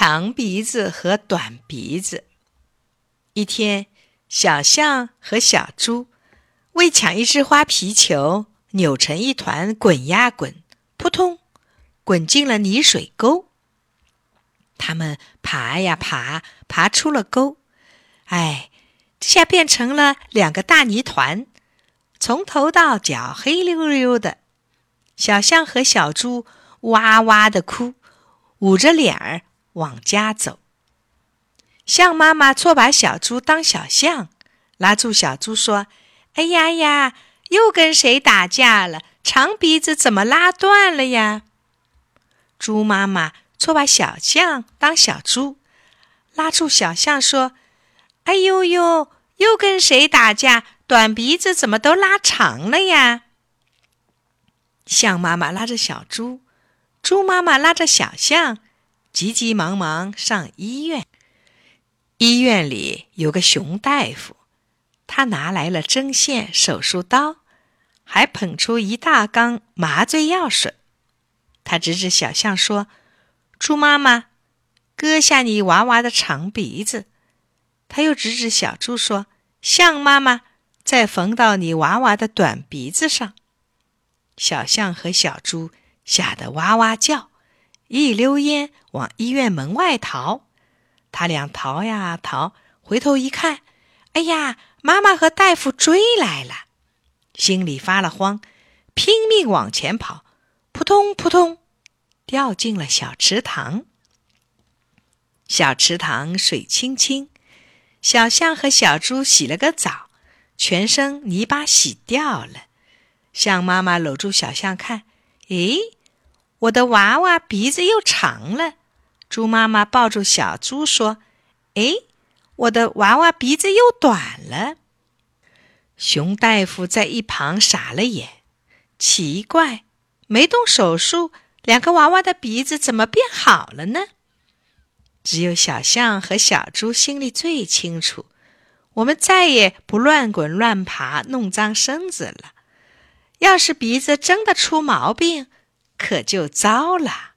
长鼻子和短鼻子。一天，小象和小猪为抢一只花皮球，扭成一团，滚呀滚，扑通，滚进了泥水沟。他们爬呀爬，爬出了沟。哎，这下变成了两个大泥团，从头到脚黑溜溜的。小象和小猪哇哇的哭，捂着脸儿。往家走，象妈妈错把小猪当小象，拉住小猪说：“哎呀呀，又跟谁打架了？长鼻子怎么拉断了呀？”猪妈妈错把小象当小猪，拉住小象说：“哎呦呦，又跟谁打架？短鼻子怎么都拉长了呀？”象妈妈拉着小猪，猪妈妈拉着小象。急急忙忙上医院。医院里有个熊大夫，他拿来了针线、手术刀，还捧出一大缸麻醉药水。他指指小象说：“猪妈妈，割下你娃娃的长鼻子。”他又指指小猪说：“象妈妈，再缝到你娃娃的短鼻子上。”小象和小猪吓得哇哇叫。一溜烟往医院门外逃，他俩逃呀逃，回头一看，哎呀，妈妈和大夫追来了，心里发了慌，拼命往前跑，扑通扑通，掉进了小池塘。小池塘水清清，小象和小猪洗了个澡，全身泥巴洗掉了。象妈妈搂住小象看，诶。我的娃娃鼻子又长了，猪妈妈抱住小猪说：“哎，我的娃娃鼻子又短了。”熊大夫在一旁傻了眼，奇怪，没动手术，两个娃娃的鼻子怎么变好了呢？只有小象和小猪心里最清楚。我们再也不乱滚乱爬，弄脏身子了。要是鼻子真的出毛病，可就糟了。